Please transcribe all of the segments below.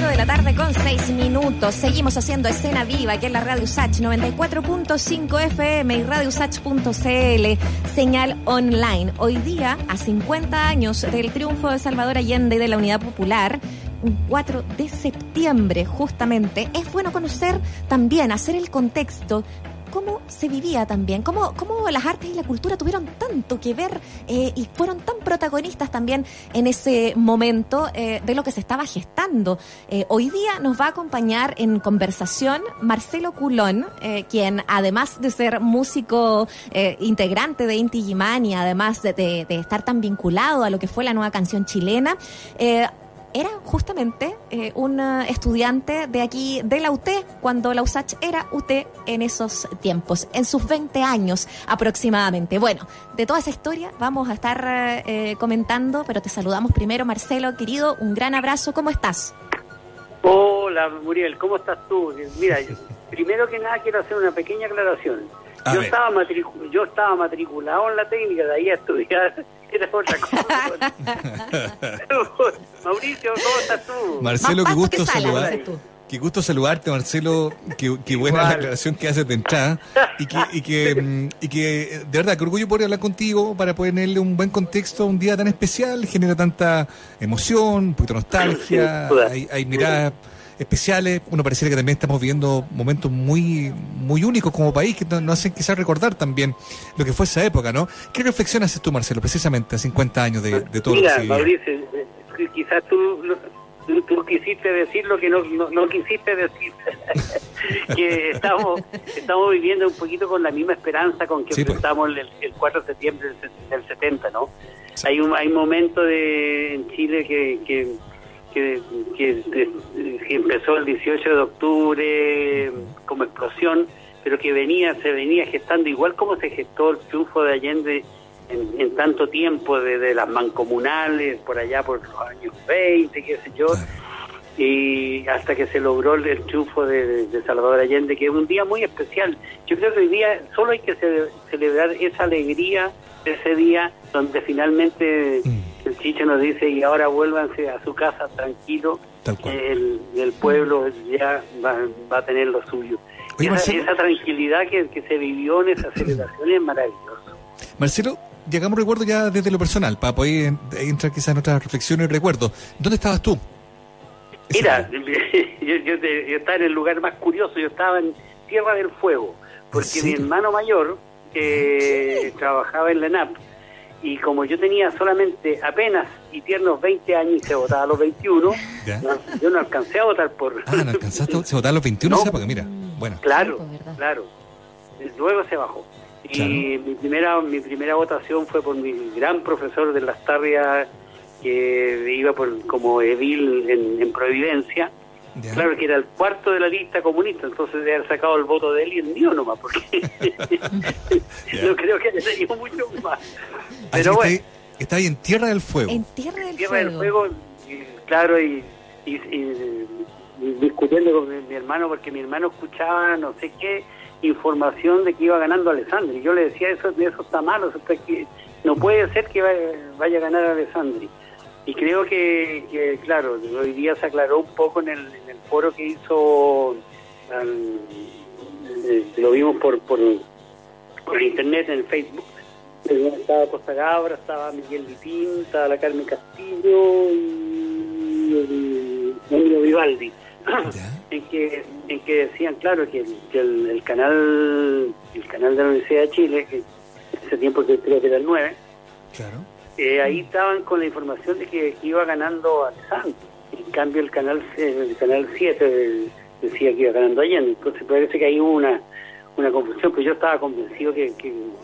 4 de la tarde con 6 minutos. Seguimos haciendo escena viva aquí en la Radio Sach 94.5 FM y radiosach.cl, señal online. Hoy día, a 50 años del triunfo de Salvador Allende y de la Unidad Popular, un 4 de septiembre justamente, es bueno conocer también, hacer el contexto cómo se vivía también, cómo, cómo las artes y la cultura tuvieron tanto que ver eh, y fueron tan protagonistas también en ese momento eh, de lo que se estaba gestando. Eh, hoy día nos va a acompañar en conversación Marcelo Culón, quien además de ser músico integrante de Inti Gimani, además de, de, estar tan vinculado a lo que fue la nueva canción chilena, era justamente eh, un estudiante de aquí, de la UT, cuando la USACH era UT en esos tiempos, en sus 20 años aproximadamente. Bueno, de toda esa historia vamos a estar eh, comentando, pero te saludamos primero, Marcelo, querido, un gran abrazo, ¿cómo estás? Hola, Muriel, ¿cómo estás tú? Mira, primero que nada quiero hacer una pequeña aclaración. Yo estaba, yo estaba matriculado en la técnica, de ahí a estudiar era otra cosa. Mauricio, ¿cómo estás tú? Marcelo, qué gusto saludarte. Qué gusto saludarte, Marcelo. Qué, buena la aclaración que haces de entrada. Y que, y que, y que, de verdad, qué orgullo poder hablar contigo para ponerle un buen contexto a un día tan especial. Genera tanta emoción, un poquito de nostalgia. hay, hay miradas especiales. Uno pareciera que también estamos viviendo momentos muy muy únicos como país que nos hacen quizás recordar también lo que fue esa época, ¿no? ¿Qué reflexión haces tú, Marcelo, precisamente a 50 años de, todo Mira, lo que Mauricio, eh, quizás tú, tú, quisiste decir lo que no, no, quisiste decir. que estamos, estamos viviendo un poquito con la misma esperanza con que pues. estamos el, 4 de septiembre del, 70, ¿no? Hay un hay momentos de, en Chile que, que que, empezó el 18 de octubre como explosión, pero que venía se venía gestando igual como se gestó el triunfo de Allende en, tanto tiempo, desde las mancomunales, por allá por los años 20, qué sé yo, y hasta que se logró el, triunfo de, Salvador Allende, que es un día muy especial. Yo creo que hoy día solo hay que celebrar esa alegría de ese día donde finalmente... Mm el Chicho nos dice, y ahora vuélvanse a su casa tranquilo, el, el, pueblo ya va, a tener lo suyo. esa, tranquilidad que, se vivió en esa celebración es maravilloso. Marcelo, llegamos recuerdo ya desde lo personal, para poder entrar quizás en otras reflexiones y recuerdos. ¿Dónde estabas tú? Mira, yo, yo, estaba en el lugar más curioso, yo estaba en Tierra del Fuego, porque mi hermano mayor, que trabajaba en la ENAP, y como yo tenía solamente apenas y tiernos 20 años y se votaba a los 21, yo no alcancé a votar por... Ah, ¿no alcanzaste a votar a los 21? porque mira, bueno. Claro, pues, claro. Luego se bajó. Y mi primera mi primera votación fue por mi gran profesor de las tarrias que iba por como edil en Providencia, Claro que era el cuarto de la lista comunista, entonces de haber sacado el voto de él y el mío nomás, porque no creo que haya tenido mucho más. Pero bueno. Está, ahí en Tierra del Fuego. En Tierra del Tierra Fuego. Del Fuego, claro, y, discutiendo con mi, hermano, porque mi hermano escuchaba no sé qué información de que iba ganando Alessandri. Yo le decía, eso, eso está malo, eso que, no puede ser que vaya, a ganar Alessandri. Y creo que, claro, hoy día se aclaró un poco en el foro que hizo, eh, lo vimos por, por, por internet, en Facebook. Estaba Costa Gabra, estaba Miguel Litín, estaba la Carmen Castillo y Emilio Vivaldi. en que en que decían claro que, el, canal el canal de la Universidad de Chile que ese tiempo creo que era el 9 claro eh, ahí estaban con la información de que, iba ganando Alessandro. Cambio, el canal el canal 7 decía que iba ganando Allende. Entonces, parece que hay una, una confusión, pero yo estaba convencido que,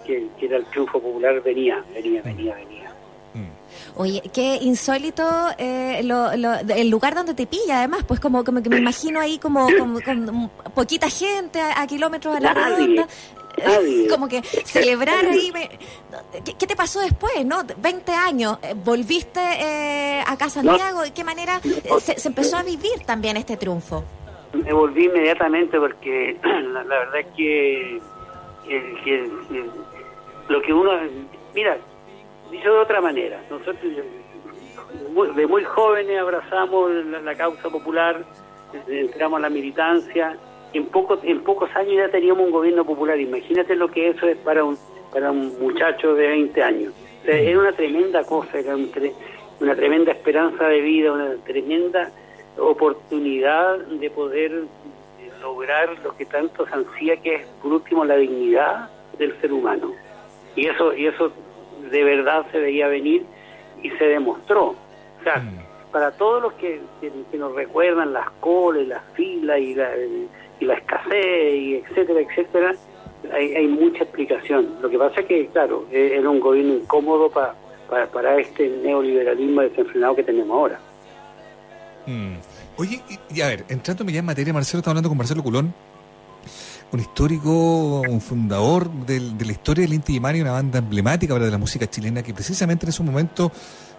que, era el triunfo popular. Venía, venía, venía, venía. Mm. Oye, qué insólito eh, el lugar donde te pilla, además, pues como, como que me imagino ahí como, con poquita gente a, kilómetros a la redonda. Como que celebrar ahí. ¿Qué, te pasó después, no? 20 años, eh, volviste eh, acá a Santiago, ¿de qué manera eh, se, empezó a vivir también este triunfo? Me volví inmediatamente porque la, verdad es que, lo que uno. Mira, dicho de otra manera, nosotros de muy jóvenes abrazamos la, causa popular, entramos a la militancia. En, poco, en pocos años ya teníamos un gobierno popular. Imagínate lo que eso es para un, para un muchacho de 20 años. era una tremenda cosa, era una tremenda esperanza de vida, una tremenda oportunidad de poder lograr lo que tanto se ansía, que es, por último, la dignidad del ser humano. Y eso, y eso de verdad se veía venir y se demostró. O sea, mm. para todos los que, nos recuerdan las colas, las filas y la, y la escasez, y etcétera, etcétera, hay, hay mucha explicación. Lo que pasa es que, claro, e, era un gobierno incómodo para, para, este neoliberalismo desenfrenado que tenemos ahora. Mm. Oye, y, a ver, entrando ya en materia, Marcelo, está hablando con Marcelo Culón, un histórico, un fundador de la historia del Inti Mario, una banda emblemática de la música chilena, que precisamente en ese momento,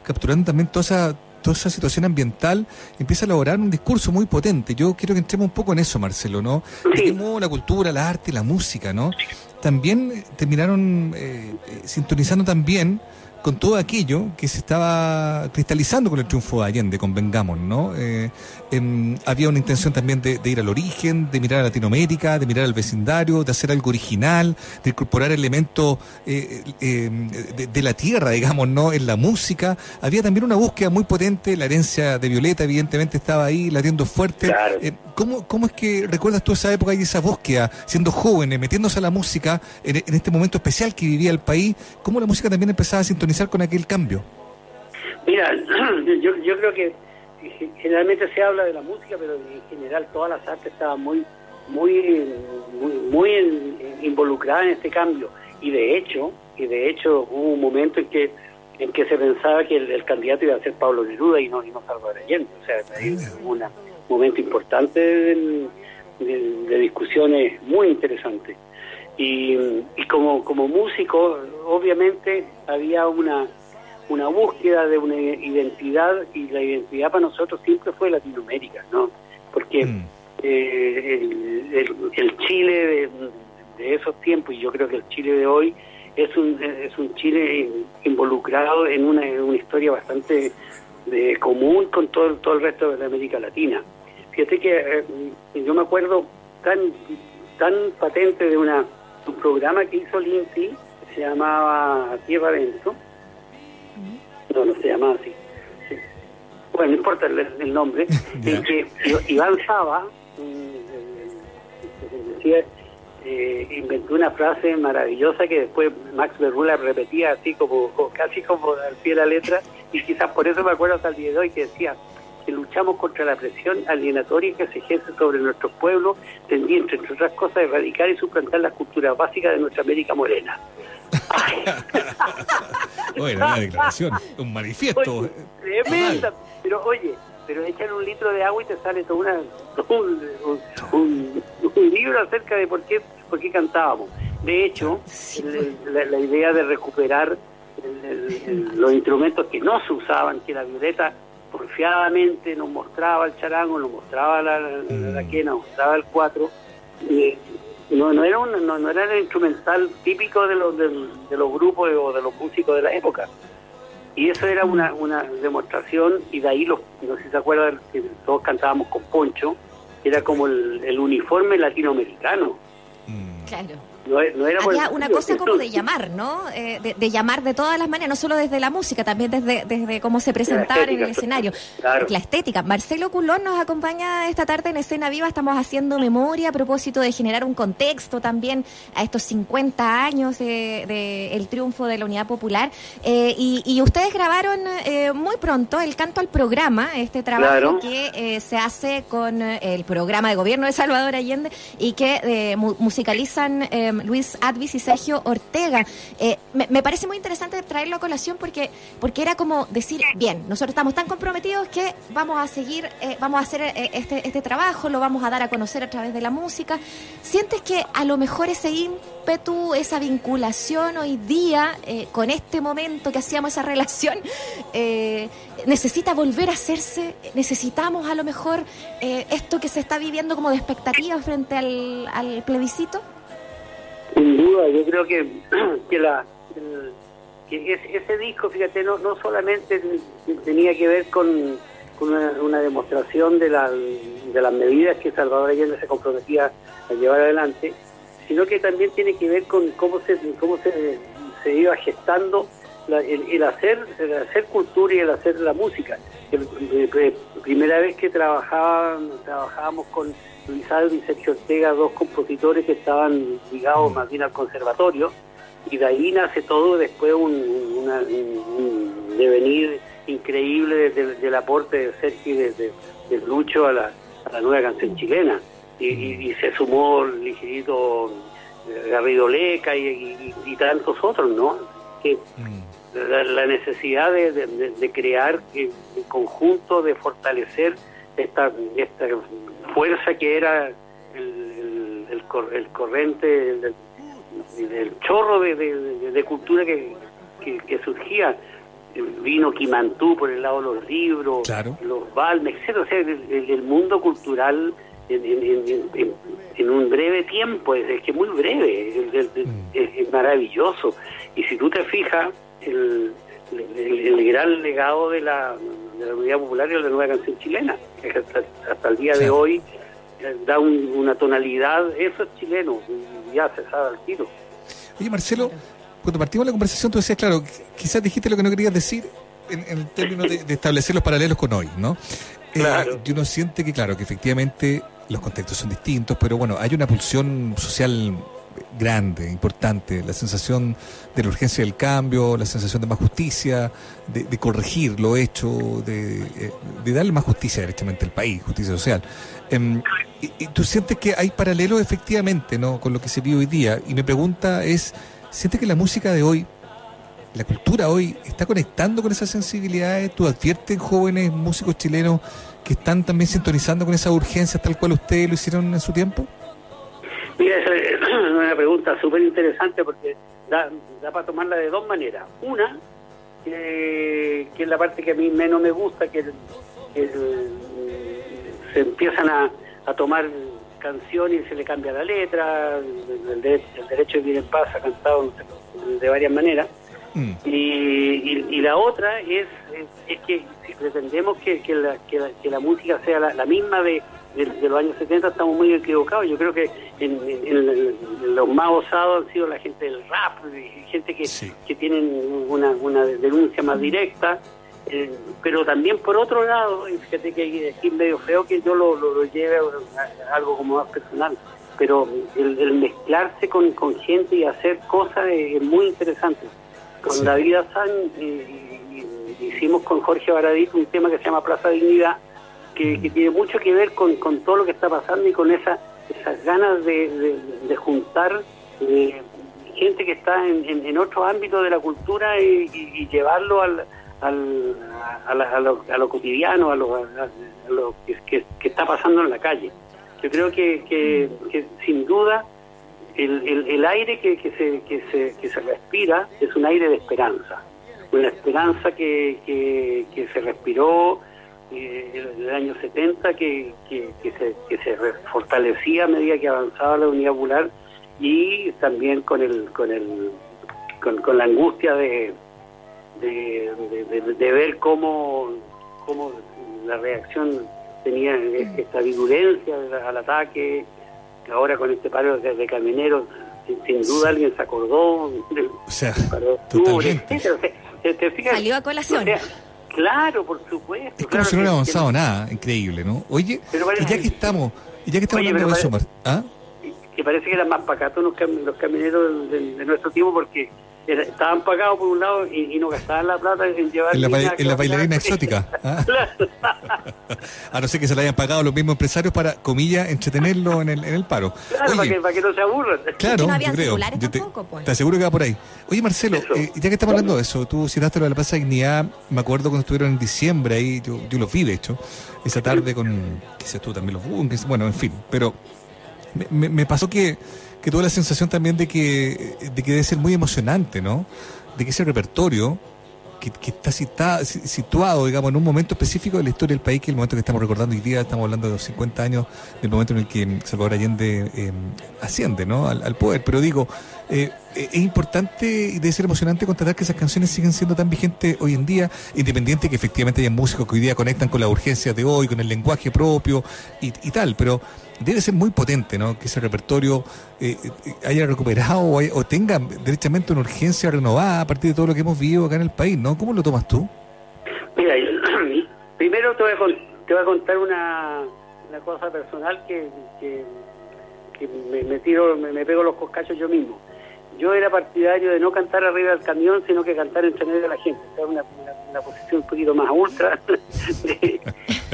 capturando también toda esa, toda esa situación ambiental, empieza a elaborar un discurso muy potente. Yo quiero que entremos un poco en eso, Marcelo, ¿no? De la cultura, la arte, la música, ¿no? También terminaron eh, eh, sintonizando también con todo aquello que se estaba cristalizando con el triunfo de Allende, convengamos, ¿no? Eh, em, había una intención también de, ir al origen, de mirar a Latinoamérica, de mirar al vecindario, de hacer algo original, de incorporar elementos eh, eh, de, la tierra, digamos, ¿no? En la música. Había también una búsqueda muy potente, la herencia de Violeta evidentemente estaba ahí latiendo fuerte. ¿cómo, ¿Cómo es que recuerdas tú esa época y esa búsqueda, siendo jóvenes, metiéndose a la música en, en este momento especial que vivía el país? ¿Cómo la música también empezaba a sintonizar con aquel cambio? Mira, yo, yo creo que generalmente se habla de la música, pero en general todas las artes estaban muy, muy, muy, involucradas en este cambio. Y de hecho, y de hecho hubo un momento en que en que se pensaba que el, candidato iba a ser Pablo Neruda y no, y no Salvador Allende. O sea, un momento importante de discusiones muy interesantes. Y, como, como músico, obviamente había una, una búsqueda de una identidad y la identidad para nosotros siempre fue Latinoamérica, ¿no? Porque mm. eh, el, Chile de, de, esos tiempos, y yo creo que el Chile de hoy, es un, es un Chile involucrado en una, una historia bastante de común con todo, todo el resto de la América Latina. Fíjate que eh, yo me acuerdo tan, tan patente de una un programa que hizo que se llamaba Tierra Adentro. No, no se llamaba así. Bueno, no importa el, nombre. en que Iván Saba, decía, eh, inventó una frase maravillosa que después Max Berrula repetía así como, casi como al pie de la letra y quizás por eso me acuerdo hasta el día de hoy que decía que luchamos contra la presión alienatoria que se ejerce sobre nuestros pueblos, tendiente, entre otras cosas, a erradicar y suplantar las culturas básicas de nuestra América morena. oye, una declaración, un manifiesto. tremenda, pero oye, pero echan un litro de agua y te sale todo una, un, libro acerca de por qué, por qué cantábamos. De hecho, la, idea de recuperar los instrumentos que no se usaban, que la violeta porfiadamente nos mostraba el charango, nos mostraba la, la, mm. quena, nos mostraba el cuatro. Y no, no, era un, no, era el instrumental típico de los, de, los grupos o de los músicos de la época. Y eso era una, una demostración, y de ahí, los, no sé si se acuerdan, que todos cantábamos con poncho, era como el, el uniforme latinoamericano. Mm. Claro. No, era Había una cosa como de llamar, ¿no? Eh, de, llamar de todas las maneras, no solo desde la música, también desde, desde cómo se presentaba en el escenario. La estética. Marcelo Culón nos acompaña esta tarde en Escena Viva. Estamos haciendo memoria a propósito de generar un contexto también a estos 50 años del de, el triunfo de la Unidad Popular. Eh, y, ustedes grabaron eh, muy pronto el canto al programa, este trabajo que se hace con el programa de gobierno de Salvador Allende y que musicalizan Luis Advis y Sergio Ortega. Eh, me, parece muy interesante traerlo a colación porque, porque era como decir, bien, nosotros estamos tan comprometidos que vamos a seguir, eh, vamos a hacer eh, este, este trabajo, lo vamos a dar a conocer a través de la música. ¿Sientes que a lo mejor ese ímpetu, esa vinculación hoy día con este momento que hacíamos esa relación, necesita volver a hacerse? ¿Necesitamos a lo mejor esto que se está viviendo como de expectativa frente al, al plebiscito? Sin duda, yo creo que, que la, que ese disco, fíjate, no, no solamente tenía que ver con, una, demostración de, la, de las medidas que Salvador Allende se comprometía a llevar adelante, sino que también tiene que ver con cómo se, cómo se, se iba gestando el, hacer el hacer cultura y el hacer la música. La eh, eh, primera vez que trabajaba, trabajábamos con Luis Aldo y Sergio Ortega, dos compositores que estaban ligados más bien al conservatorio, y de ahí nace todo después un, devenir increíble del, aporte de Sergio y de, Lucho a la, nueva canción chilena. Y, se sumó ligerito eh, Garrido Leca y, tantos otros, ¿no? Que mm. la, necesidad de, crear en conjunto, de fortalecer esta, esta fuerza que era el, el, el, corriente, el, chorro de, cultura que, que, surgía. Vino Quimantú por el lado de los libros, los Balmes, etc. O sea, el, mundo cultural en, un breve tiempo, es, que muy breve, mm. es, maravilloso. Y si tú te fijas, el, el, gran legado de la, de la Unidad Popular y la nueva canción chilena, que hasta, el día de hoy eh, da una tonalidad, eso es chileno, ya se sabe al tiro. Oye, Marcelo, cuando partimos la conversación tú decías, claro, quizás dijiste lo que no querías decir en, en términos de, establecer los paralelos con hoy, ¿no? Eh, claro. y uno siente que, claro, que efectivamente los contextos son distintos, pero bueno, hay una pulsión social grande, importante, la sensación de la urgencia del cambio, la sensación de más justicia, de, corregir lo hecho, de, de, darle más justicia directamente al país, justicia social. Em, y, tú sientes que hay paralelos efectivamente ¿no? con lo que se vive hoy día. Y mi pregunta es, ¿sientes que la música de hoy, la cultura hoy, está conectando con esas sensibilidades? ¿Tú adviertes jóvenes músicos chilenos que están también sintonizando con esa urgencia tal cual ustedes lo hicieron en su tiempo? Mira, esa es una pregunta súper interesante porque da, da para tomarla de dos maneras. Una, que, es la parte que a mí menos me gusta, que, se empiezan a, a, tomar canciones y se le cambia la letra, el, derecho de vivir en paz ha cantado de varias maneras. Mm. Y, la otra es, es, que si pretendemos que, que, la, que, la, música sea la misma de de, los años 70 estamos muy equivocados. Yo creo que en, los más osados han sido la gente del rap, gente que, que tienen una, una denuncia más directa. Eh, pero también por otro lado, fíjate que aquí medio feo que yo lo, lo, lleve a, algo como más personal, pero el, mezclarse con, con, gente y hacer cosas es, muy interesante. Con David Azán eh, hicimos con Jorge Baradit un tema que se llama Plaza Dignidad, que, tiene mucho que ver con, con, todo lo que está pasando y con esa, esas ganas de, de, juntar eh, gente que está en, en, otro ámbito de la cultura y, llevarlo al, al, a, lo, cotidiano, a lo, lo que, está pasando en la calle. Yo creo que, que, sin duda el, el, el aire que, que, se, que, se, que se respira es un aire de esperanza, una esperanza que, que, que se respiró eh, el año 70 que, que, se, que se fortalecía a medida que avanzaba la unidad popular y también con el con el con, la angustia de de, ver cómo, cómo la reacción tenía esta virulencia al ataque ahora con este paro de, camineros sin, duda alguien se acordó del o sea, totalmente. Salió a colación. Claro, por supuesto. Es como si no hubiera avanzado nada, increíble, ¿no? Oye, y ya que estamos, y ya que estamos hablando de eso, ¿ah? Que parece que eran más pacatos los, los camineros de, de, nuestro tiempo porque estaban pagados por un lado y, no gastaban la plata en llevar... En la, bailarina exótica. ¿ah? a no ser que se la hayan pagado los mismos empresarios para, comillas, entretenerlo en el, en el paro. Claro, para, que, para, que, no se aburran. Claro, no yo creo. Yo te, pues. te, aseguro que va por ahí. Oye, Marcelo, eh, ya que estamos hablando de eso, tú citaste lo de la Plaza Dignidad, me acuerdo cuando estuvieron en diciembre ahí, yo, yo los vi, de hecho, esa tarde con, quizás tú también los bueno, en fin, pero me, me pasó que que tuve la sensación también de que, de que debe ser muy emocionante, ¿no? De que ese repertorio que, está situado, digamos, en un momento específico de la historia del país, que es el momento que estamos recordando hoy día, estamos hablando de los 50 años, del momento en el que Salvador Allende eh, asciende, ¿no? Al, poder. Pero digo, eh, es importante y debe ser emocionante constatar que esas canciones siguen siendo tan vigentes hoy en día, independiente que efectivamente haya músicos que hoy día conectan con la urgencia de hoy, con el lenguaje propio y, tal, pero debe ser muy potente, ¿no? Que ese repertorio eh, haya recuperado o, tenga derechamente una urgencia renovada a partir de todo lo que hemos vivido acá en el país, ¿no? ¿Cómo lo tomas tú? Mira, primero te voy a, te voy a contar una, cosa personal que, que, me, tiro, me, pego los coscachos yo mismo. Yo era partidario de no cantar arriba del camión, sino que cantar entre medio de la gente. O una, una, posición un poquito más ultra,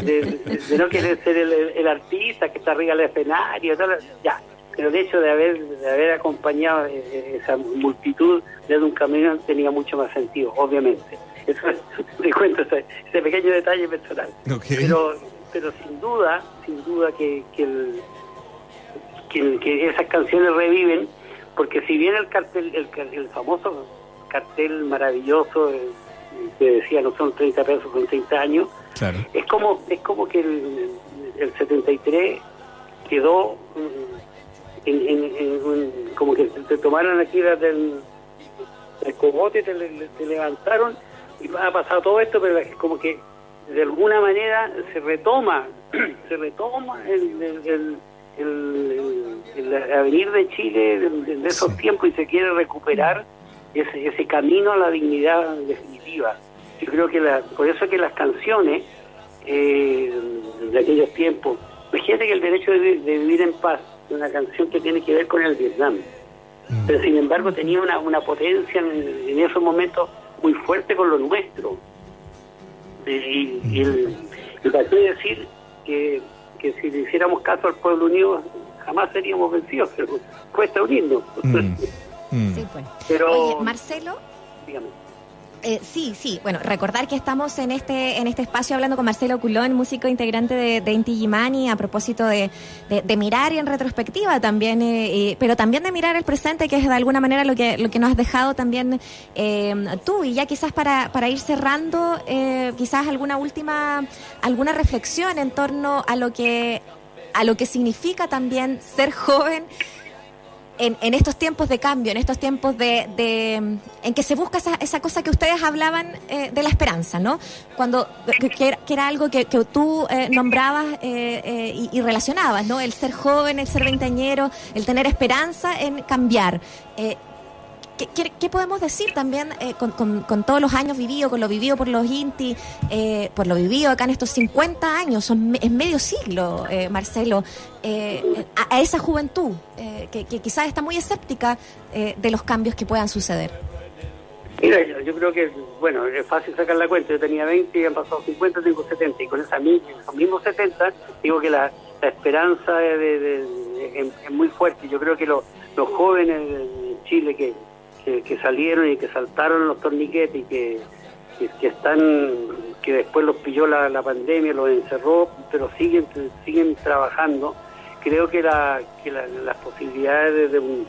de, no querer ser el, artista que está arriba del escenario, ya. Pero el hecho de haber, de haber acompañado eh, eh, esa multitud desde un camión tenía mucho más sentido, obviamente. Eso te cuento ese, pequeño detalle personal. Pero, pero sin duda, sin duda que, que, que, esas canciones reviven, porque si bien el cartel, el, el famoso cartel maravilloso eh, que decía no son 30 pesos, con 30 años, es como es como que el, el 73 quedó mm, en, como que te tomaron aquí del, del cogote, te, te levantaron y ha pasado todo esto, pero es como que de alguna manera se retoma, se retoma el, el, el, avenir de Chile de, esos tiempos y se quiere recuperar ese, ese camino a la dignidad definitiva. Yo creo que la, por eso es que las canciones eh, de aquellos tiempos, imagínate que el derecho de, vivir en paz, es una canción que tiene que ver con el Vietnam, mm. pero sin embargo tenía una, una potencia en, en esos momentos muy fuerte con lo nuestro. Y, y el, decir que, que si le hiciéramos caso al pueblo unido, jamás seríamos vencidos, pero cuesta unirnos. Mm. Mm. Sí, pues. Pero, Oye, Marcelo. Dígame. Eh, sí, sí. Bueno, recordar que estamos en este en este espacio hablando con Marcelo Culón, músico integrante de, de Inti Gimani, a propósito de, de, mirar en retrospectiva también, eh, pero también de mirar el presente, que es de alguna manera lo que lo que nos has dejado también eh, tú. Y ya quizás para, para ir cerrando, quizás alguna última alguna reflexión en torno a lo que a lo que significa también ser joven en, estos tiempos de cambio, en estos tiempos de, en que se busca esa, esa cosa que ustedes hablaban eh, de la esperanza, ¿no? Cuando que, era algo que, tú eh, nombrabas eh, y, y, relacionabas, ¿no? El ser joven, el ser veinteañero, el tener esperanza en cambiar. ¿Qué, podemos decir también eh, con, todos los años vividos, con lo vivido por los Inti, eh, por lo vivido acá en estos 50 años, son, es medio siglo, eh, Marcelo, a, esa juventud que, quizás está muy escéptica de los cambios que puedan suceder? Mira, yo, creo que, bueno, es fácil sacar la cuenta. Yo tenía 20 y han pasado 50, tengo 70. Y con esa, esos mismos 70, digo que la, esperanza es, muy fuerte. Yo creo que los jóvenes en Chile que que, salieron y que saltaron los torniquetes y que, que, están que después los pilló la, la, pandemia, los encerró, pero siguen siguen trabajando. Creo que, la, que las posibilidades de un,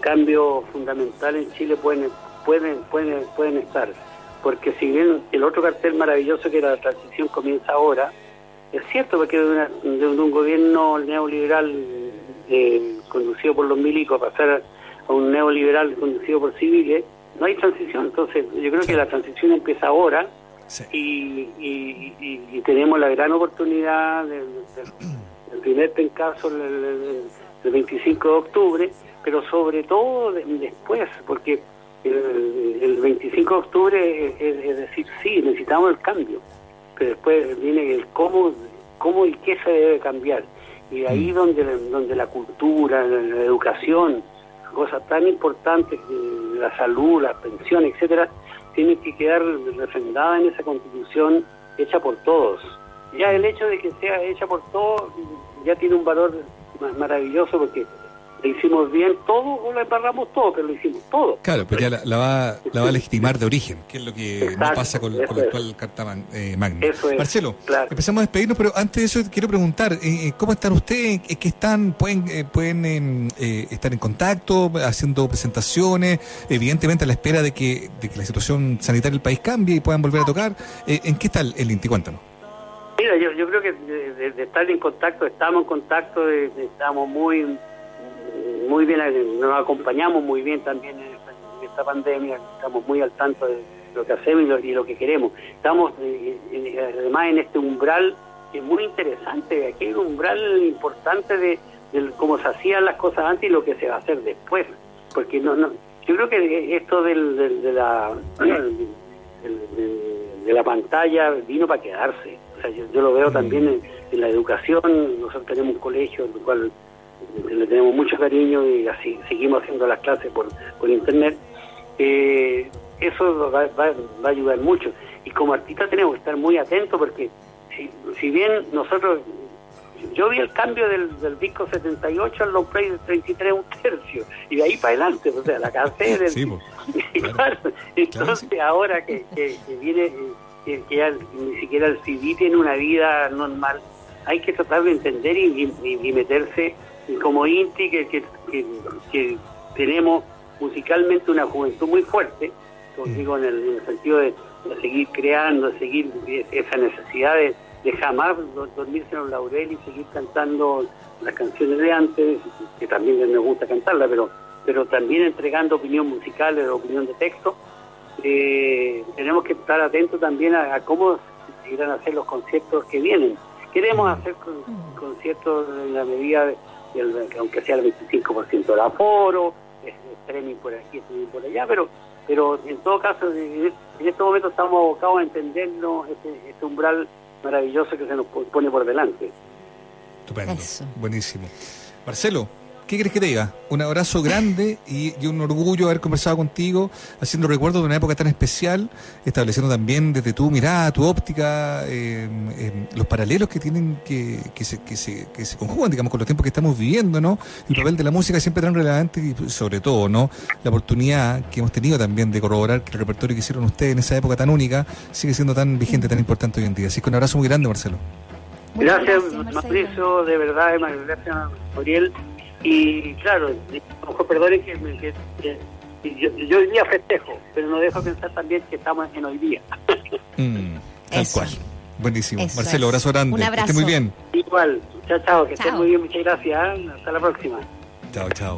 cambio fundamental en Chile pueden pueden pueden pueden estar, porque si bien el otro cartel maravilloso que era la transición comienza ahora, es cierto porque de, de, un gobierno neoliberal eh, conducido por los milicos a pasar a un neoliberal conducido por civiles, no hay transición. Entonces, yo creo que la transición empieza ahora y, y, tenemos la gran oportunidad del, primer pencaso el, 25 de octubre, pero sobre todo después, porque el, 25 de octubre es, decir, sí, necesitamos el cambio, pero después viene el cómo, cómo y qué se debe cambiar. Y ahí mm. donde, donde la cultura, la educación, cosas tan importantes, la salud, la pensión, etcétera, tienen que quedar refrendadas en esa constitución hecha por todos. Ya el hecho de que sea hecha por todos ya tiene un valor maravilloso porque hicimos bien todo o la embarramos todo, pero lo hicimos todo. Claro, pero ya la, va, la va a legitimar de origen, que es lo que no pasa con, con el actual Carta eh, Magna. Marcelo, empezamos a despedirnos, pero antes de eso quiero preguntar, eh, eh, ¿cómo están ustedes? ¿Qué están? ¿Pueden, eh, pueden em, estar en contacto, haciendo presentaciones? Evidentemente a la espera de que, de que la situación sanitaria del país cambie y puedan volver a tocar. ¿En qué está el, Inti? Cuéntanos. Mira, yo, yo creo que de, estar en contacto, estamos en contacto, estamos muy muy bien, nos acompañamos muy bien también en esta pandemia, estamos muy al tanto de lo que hacemos y lo, que queremos. Estamos eh, eh, además en este umbral que es muy interesante, aquí hay un umbral importante de, cómo se hacían las cosas antes y lo que se va a hacer después, porque no, no yo creo que esto del, de la de, la pantalla vino para quedarse. O sea, yo, lo veo también en, la educación, nosotros tenemos un colegio, en el cual le tenemos mucho cariño y así seguimos haciendo las clases por, por internet. Eh, eso va, a ayudar mucho. Y como artista tenemos que estar muy atentos porque si, si bien nosotros, yo vi el cambio del, del disco 78 al long play del 33 un tercio y de ahí para adelante, o sea, la del... Sí, entonces ahora que, que, viene, que, ya ni siquiera el CD tiene una vida normal, hay que tratar de entender y, y, meterse como Inti que, que, tenemos musicalmente una juventud muy fuerte, mm. digo en el, sentido de, seguir creando, de seguir esa necesidad de, jamás dormirse en los laurel y seguir cantando las canciones de antes, que también me gusta cantarla, pero pero también entregando opinión musical, opinión de texto. Eh, tenemos que estar atentos también a, cómo se irán a hacer los conciertos que vienen. Queremos hacer conciertos en la medida, de, aunque sea el 25% del aforo, streaming por aquí, streaming por allá, pero pero en todo caso, en este momento estamos abocados a entendernos este, este umbral maravilloso que se nos pone por delante. Estupendo, buenísimo. Marcelo, ¿Qué crees que te diga? Un abrazo grande y, un orgullo haber conversado contigo, haciendo recuerdo de una época tan especial, estableciendo también desde tu mirada, tu óptica, eh, eh, los paralelos que tienen que, que, se, que, se, que se conjugan, digamos, con los tiempos que estamos viviendo, ¿no? El papel de la música siempre tan relevante y sobre todo, ¿no? La oportunidad que hemos tenido también de corroborar que el repertorio que hicieron ustedes en esa época tan única sigue siendo tan vigente, tan importante hoy en día. Así que un abrazo muy grande, Marcelo. Gracias, Mauricio, de verdad, gracias, Gabriel. Y claro, perdone que, yo, yo, hoy día festejo, pero no dejo pensar también que estamos en hoy día. Mm, tal cual. Buenísimo. Marcelo, abrazo grande. Un abrazo. Que esté muy bien. Igual. Chao, chao. Que esté muy bien. Muchas gracias. Hasta la próxima. Chao, chao.